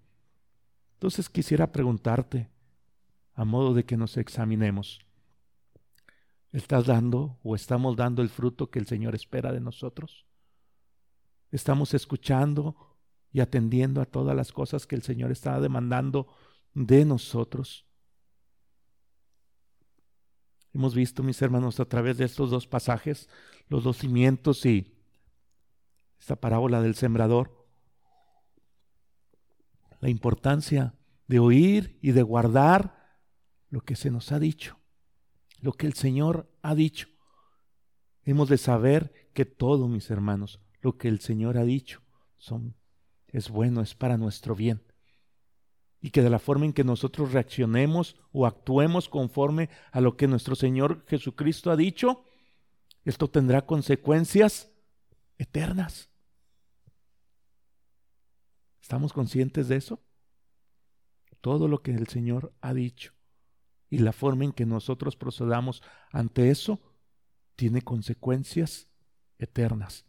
entonces quisiera preguntarte, a modo de que nos examinemos, ¿Estás dando o estamos dando el fruto que el Señor espera de nosotros? ¿Estamos escuchando y atendiendo a todas las cosas que el Señor está demandando de nosotros? Hemos visto, mis hermanos, a través de estos dos pasajes, los dos cimientos y esta parábola del sembrador, la importancia de oír y de guardar lo que se nos ha dicho lo que el Señor ha dicho. Hemos de saber que todo, mis hermanos, lo que el Señor ha dicho son, es bueno, es para nuestro bien. Y que de la forma en que nosotros reaccionemos o actuemos conforme a lo que nuestro Señor Jesucristo ha dicho, esto tendrá consecuencias eternas. ¿Estamos conscientes de eso? Todo lo que el Señor ha dicho y la forma en que nosotros procedamos ante eso tiene consecuencias eternas.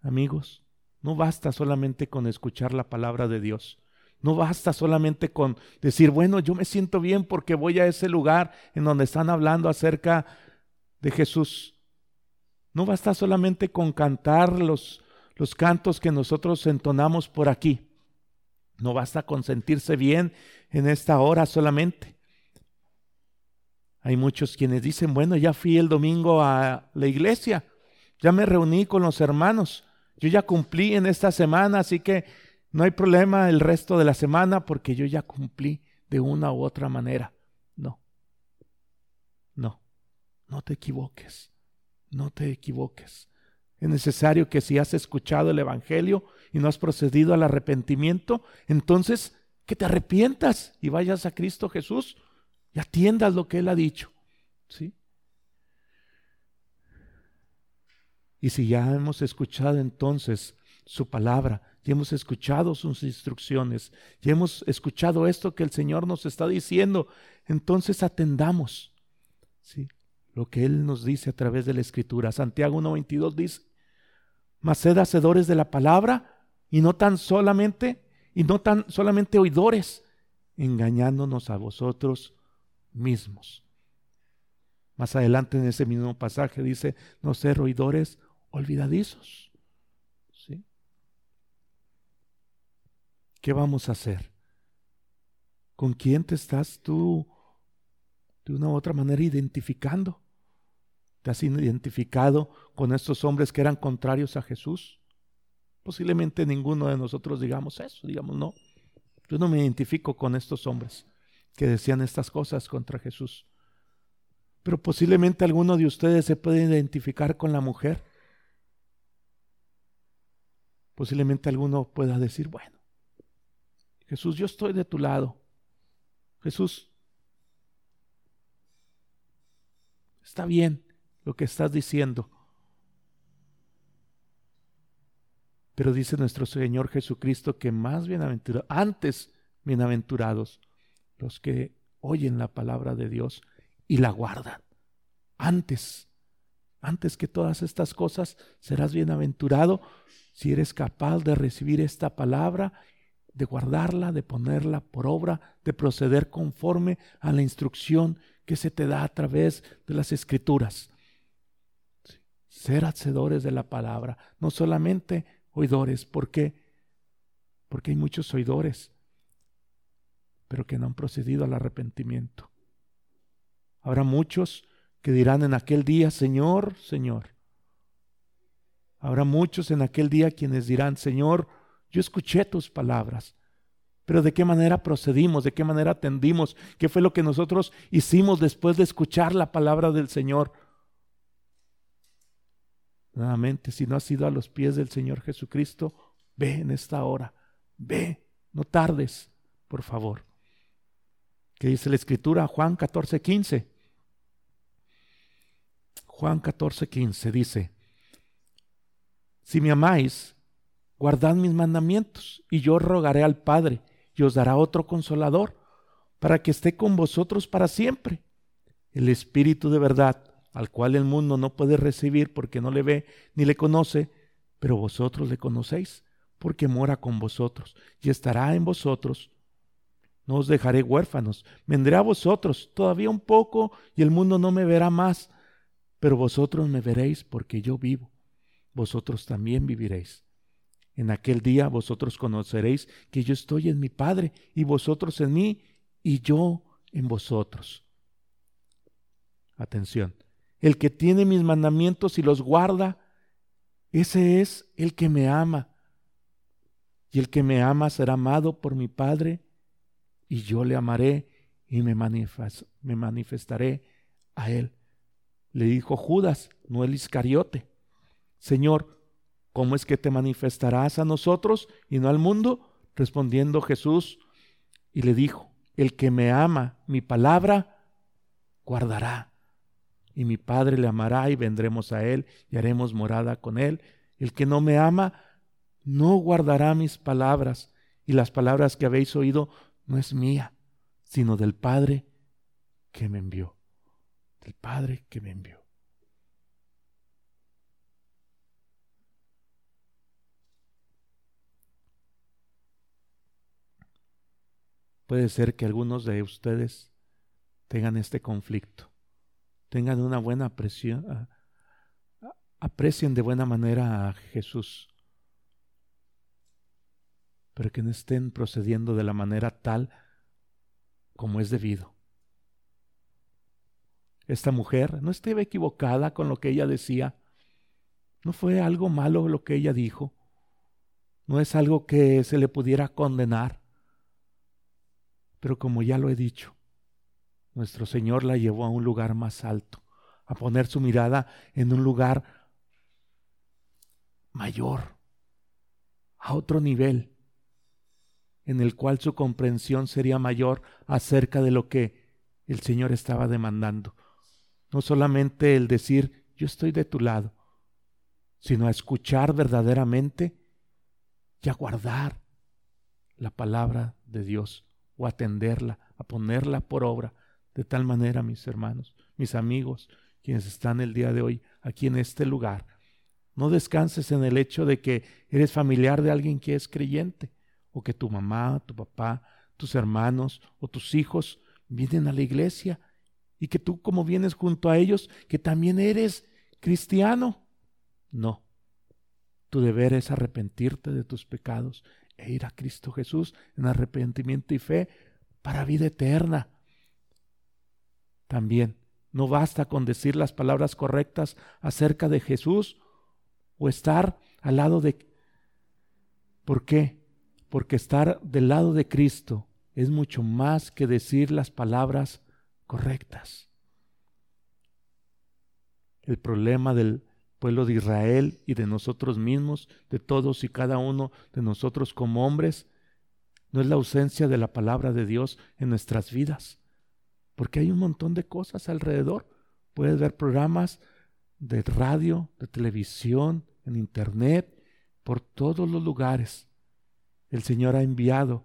Amigos, no basta solamente con escuchar la palabra de Dios, No basta solamente con decir, bueno, yo me siento bien porque voy a ese lugar en donde están hablando acerca de Jesús. No basta solamente con cantar los, los cantos que nosotros entonamos por aquí. No basta con sentirse bien en esta hora solamente. Hay muchos quienes dicen, bueno, ya fui el domingo a la iglesia, ya me reuní con los hermanos, yo ya cumplí en esta semana, así que no hay problema el resto de la semana porque yo ya cumplí de una u otra manera. No. No. No te equivoques. No te equivoques. Es necesario que si has escuchado el Evangelio y no has procedido al arrepentimiento, entonces que te arrepientas y vayas a Cristo Jesús y atiendas lo que Él ha dicho. ¿Sí? Y si ya hemos escuchado entonces su palabra, y hemos escuchado sus instrucciones, y hemos escuchado esto que el Señor nos está diciendo, entonces atendamos ¿sí? lo que Él nos dice a través de la Escritura. Santiago 1.22 dice, mas sed hacedores de la palabra y no tan solamente, y no tan solamente oidores, engañándonos a vosotros mismos. Más adelante en ese mismo pasaje dice, no ser oidores olvidadizos. ¿Qué vamos a hacer? ¿Con quién te estás tú de una u otra manera identificando? ¿Te has identificado con estos hombres que eran contrarios a Jesús? Posiblemente ninguno de nosotros digamos eso, digamos no. Yo no me identifico con estos hombres que decían estas cosas contra Jesús. Pero posiblemente alguno de ustedes se puede identificar con la mujer. Posiblemente alguno pueda decir, bueno, Jesús, yo estoy de tu lado. Jesús, está bien lo que estás diciendo. Pero dice nuestro Señor Jesucristo que más bienaventurados, antes bienaventurados, los que oyen la palabra de Dios y la guardan. Antes, antes que todas estas cosas, serás bienaventurado si eres capaz de recibir esta palabra de guardarla, de ponerla por obra, de proceder conforme a la instrucción que se te da a través de las escrituras. Ser hacedores de la palabra, no solamente oidores. ¿Por qué? Porque hay muchos oidores, pero que no han procedido al arrepentimiento. Habrá muchos que dirán en aquel día, Señor, Señor. Habrá muchos en aquel día quienes dirán, Señor, yo escuché tus palabras, pero ¿de qué manera procedimos? ¿De qué manera atendimos? ¿Qué fue lo que nosotros hicimos después de escuchar la palabra del Señor? Nuevamente, si no has ido a los pies del Señor Jesucristo, ve en esta hora, ve, no tardes, por favor. ¿Qué dice la Escritura? Juan 14, 15. Juan 14, 15 dice, si me amáis, guardad mis mandamientos, y yo rogaré al Padre, y os dará otro consolador, para que esté con vosotros para siempre. El Espíritu de verdad, al cual el mundo no puede recibir porque no le ve ni le conoce, pero vosotros le conocéis, porque mora con vosotros, y estará en vosotros. No os dejaré huérfanos, vendré a vosotros todavía un poco, y el mundo no me verá más, pero vosotros me veréis porque yo vivo, vosotros también viviréis. En aquel día vosotros conoceréis que yo estoy en mi Padre y vosotros en mí y yo en vosotros. Atención, el que tiene mis mandamientos y los guarda, ese es el que me ama. Y el que me ama será amado por mi Padre y yo le amaré y me, manifestaré a él. Le dijo Judas, no el Iscariote. Señor, ¿cómo es que te manifestarás a nosotros y no al mundo? Respondiendo Jesús y le dijo, el que me ama, mi palabra, guardará. Y mi Padre le amará y vendremos a él y haremos morada con él. El que no me ama, no guardará mis palabras. Y las palabras que habéis oído no es mía, sino del Padre que me envió. Del Padre que me envió. puede ser que algunos de ustedes tengan este conflicto, tengan una buena apreciación, aprecien de buena manera a Jesús, pero que no estén procediendo de la manera tal como es debido. Esta mujer no estaba equivocada con lo que ella decía, no fue algo malo lo que ella dijo, no es algo que se le pudiera condenar, pero como ya lo he dicho, nuestro Señor la llevó a un lugar más alto, a poner su mirada en un lugar mayor, a otro nivel, en el cual su comprensión sería mayor acerca de lo que el Señor estaba demandando. No solamente el decir, yo estoy de tu lado, sino a escuchar verdaderamente y a guardar la palabra de Dios o atenderla, a ponerla por obra, de tal manera, mis hermanos, mis amigos, quienes están el día de hoy aquí en este lugar, no descanses en el hecho de que eres familiar de alguien que es creyente, o que tu mamá, tu papá, tus hermanos o tus hijos vienen a la iglesia, y que tú como vienes junto a ellos, que también eres cristiano. No, tu deber es arrepentirte de tus pecados e ir a Cristo Jesús en arrepentimiento y fe para vida eterna. También no basta con decir las palabras correctas acerca de Jesús o estar al lado de... ¿Por qué? Porque estar del lado de Cristo es mucho más que decir las palabras correctas. El problema del pueblo de Israel y de nosotros mismos, de todos y cada uno de nosotros como hombres, no es la ausencia de la palabra de Dios en nuestras vidas, porque hay un montón de cosas alrededor. Puedes ver programas de radio, de televisión, en internet, por todos los lugares. El Señor ha enviado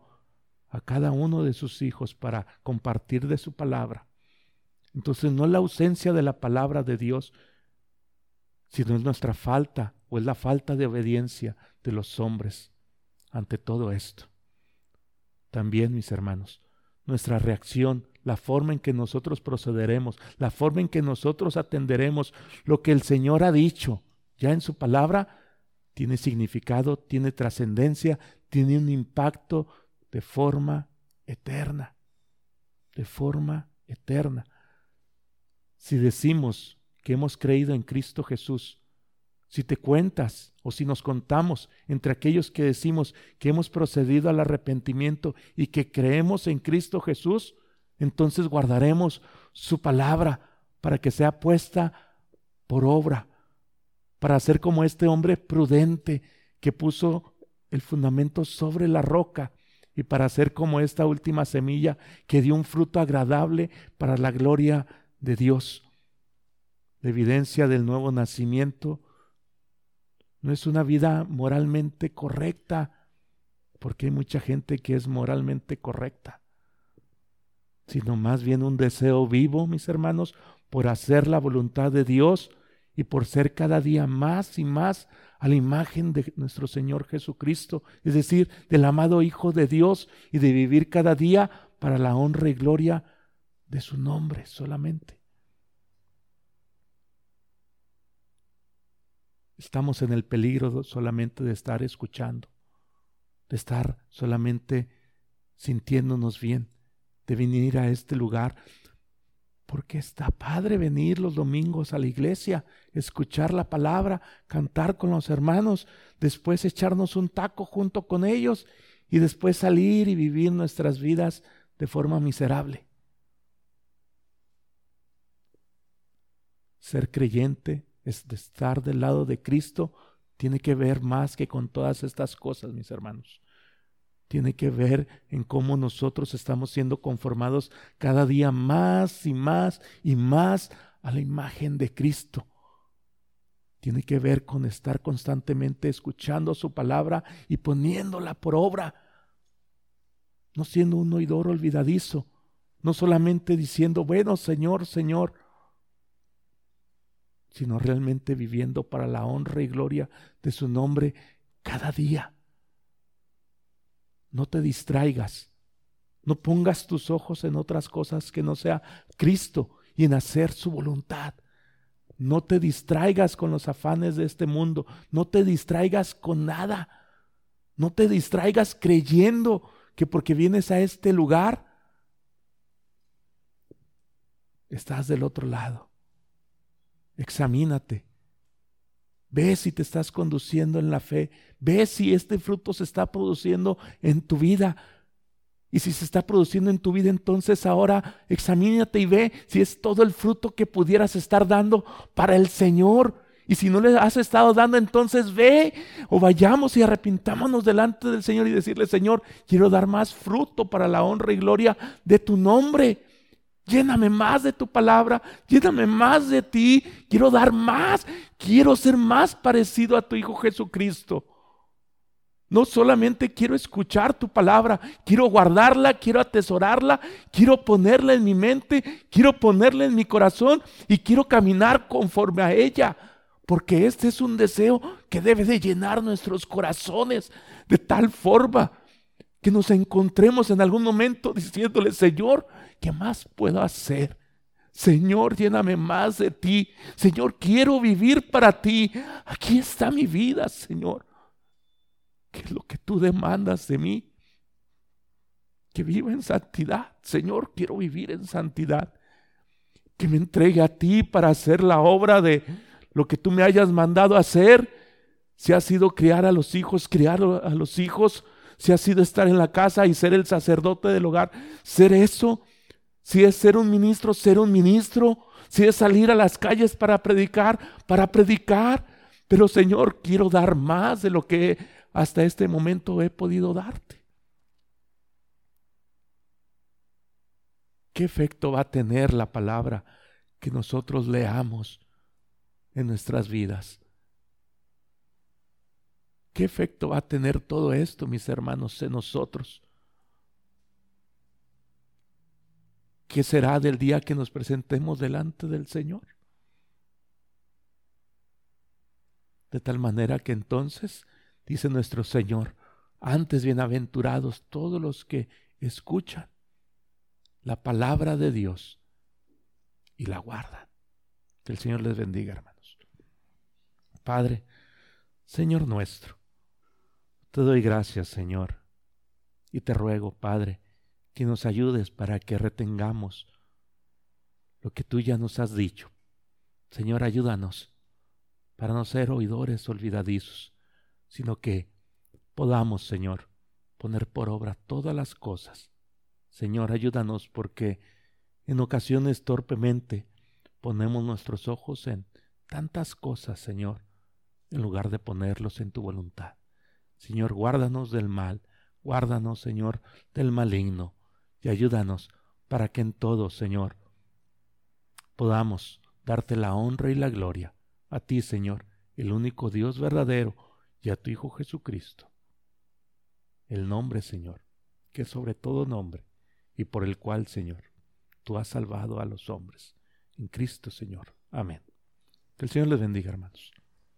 a cada uno de sus hijos para compartir de su palabra. Entonces no es la ausencia de la palabra de Dios, sino es nuestra falta o es la falta de obediencia de los hombres ante todo esto. También, mis hermanos, nuestra reacción, la forma en que nosotros procederemos, la forma en que nosotros atenderemos lo que el Señor ha dicho ya en su palabra, tiene significado, tiene trascendencia, tiene un impacto de forma eterna, de forma eterna. Si decimos que hemos creído en Cristo Jesús, si te cuentas o si nos contamos entre aquellos que decimos que hemos procedido al arrepentimiento y que creemos en Cristo Jesús, entonces guardaremos su palabra para que sea puesta por obra, para ser como este hombre prudente que puso el fundamento sobre la roca y para ser como esta última semilla que dio un fruto agradable para la gloria de Dios. La evidencia del nuevo nacimiento no es una vida moralmente correcta, porque hay mucha gente que es moralmente correcta, sino más bien un deseo vivo, mis hermanos, por hacer la voluntad de Dios y por ser cada día más y más a la imagen de nuestro Señor Jesucristo, es decir, del amado Hijo de Dios y de vivir cada día para la honra y gloria de su nombre solamente. Estamos en el peligro solamente de estar escuchando, de estar solamente sintiéndonos bien, de venir a este lugar, porque está padre venir los domingos a la iglesia, escuchar la palabra, cantar con los hermanos, después echarnos un taco junto con ellos y después salir y vivir nuestras vidas de forma miserable. Ser creyente es estar del lado de Cristo, tiene que ver más que con todas estas cosas, mis hermanos. Tiene que ver en cómo nosotros estamos siendo conformados cada día más y más y más a la imagen de Cristo. Tiene que ver con estar constantemente escuchando su palabra y poniéndola por obra. No siendo un oidor olvidadizo, no solamente diciendo, bueno, Señor, Señor, sino realmente viviendo para la honra y gloria de su nombre cada día. No te distraigas, No pongas tus ojos en otras cosas que no sea Cristo y en hacer su voluntad. No te distraigas con los afanes de este mundo. No te distraigas con nada. No te distraigas creyendo que porque vienes a este lugar, estás del otro lado. Examínate. Ve si te estás conduciendo en la fe. Ve si este fruto se está produciendo en tu vida. Y si se está produciendo en tu vida, entonces ahora examínate y ve si es todo el fruto que pudieras estar dando para el Señor. Y si no le has estado dando, entonces ve o vayamos y arrepintámonos delante del Señor y decirle, Señor, quiero dar más fruto para la honra y gloria de tu nombre. Lléname más de tu palabra, lléname más de ti. Quiero dar más, quiero ser más parecido a tu Hijo Jesucristo. No solamente quiero escuchar tu palabra, quiero guardarla, quiero atesorarla, quiero ponerla en mi mente, quiero ponerla en mi corazón y quiero caminar conforme a ella. Porque este es un deseo que debe de llenar nuestros corazones de tal forma que nos encontremos en algún momento diciéndole, Señor, ¿qué más puedo hacer? Señor, lléname más de ti. Señor, quiero vivir para ti. Aquí está mi vida, Señor. ¿Qué es lo que tú demandas de mí? Que viva en santidad. Señor, quiero vivir en santidad. Que me entregue a ti para hacer la obra de lo que tú me hayas mandado hacer. Si ha sido criar a los hijos, criar a los hijos. Si ha sido estar en la casa y ser el sacerdote del hogar, ser eso. Si es ser un ministro, ser un ministro. Si es salir a las calles para predicar, para predicar. Pero Señor, quiero dar más de lo que hasta este momento he podido darte. ¿Qué efecto va a tener la palabra que nosotros leamos en nuestras vidas? ¿Qué efecto va a tener todo esto, mis hermanos, en nosotros? ¿Qué será del día que nos presentemos delante del Señor? De tal manera que entonces dice nuestro Señor, antes bienaventurados todos los que escuchan la palabra de Dios y la guardan. Que el Señor les bendiga, hermanos. Padre, Señor nuestro, te doy gracias, Señor, y te ruego, Padre, que nos ayudes para que retengamos lo que tú ya nos has dicho. Señor, ayúdanos para no ser oidores olvidadizos, sino que podamos, Señor, poner por obra todas las cosas. Señor, ayúdanos porque en ocasiones torpemente ponemos nuestros ojos en tantas cosas, Señor, en lugar de ponerlos en tu voluntad. Señor, guárdanos del mal, guárdanos, Señor, del maligno, y ayúdanos para que en todo, Señor, podamos darte la honra y la gloria a ti, Señor, el único Dios verdadero, y a tu Hijo Jesucristo. El nombre, Señor, que es sobre todo nombre, y por el cual, Señor, tú has salvado a los hombres. En Cristo, Señor. Amén. Que el Señor les bendiga, hermanos.